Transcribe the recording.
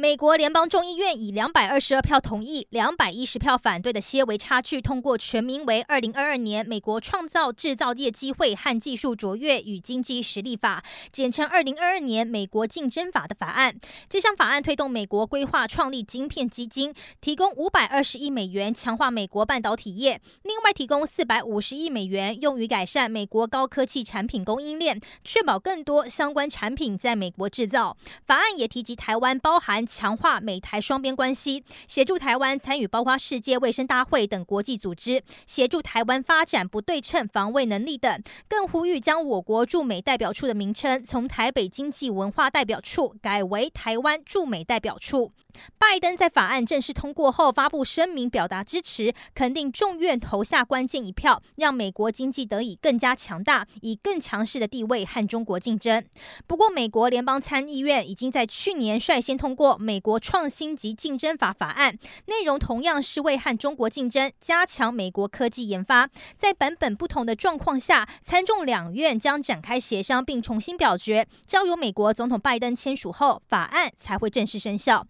美国联邦众议院以两百二十二票同意、两百一十票反对的些微差距通过全名为《二零二二年美国创造制造业机会和技术卓越与经济实力法》，简称《二零二二年美国竞争法》的法案。这项法案推动美国规划创立晶片基金，提供五百二十亿美元强化美国半导体业，另外提供四百五十亿美元用于改善美国高科技产品供应链，确保更多相关产品在美国制造。法案也提及台湾包含。强化美台双边关系，协助台湾参与包括世界卫生大会等国际组织，协助台湾发展不对称防卫能力等，更呼吁将我国驻美代表处的名称从台北经济文化代表处改为台湾驻美代表处。拜登在法案正式通过后发布声明，表达支持，肯定众院投下关键一票，让美国经济得以更加强大，以更强势的地位和中国竞争。不过，美国联邦参议院已经在去年率先通过。美国创新及竞争法法案内容同样是为和中国竞争，加强美国科技研发。在版本不同的状况下，参众两院将展开协商并重新表决，交由美国总统拜登签署后，法案才会正式生效。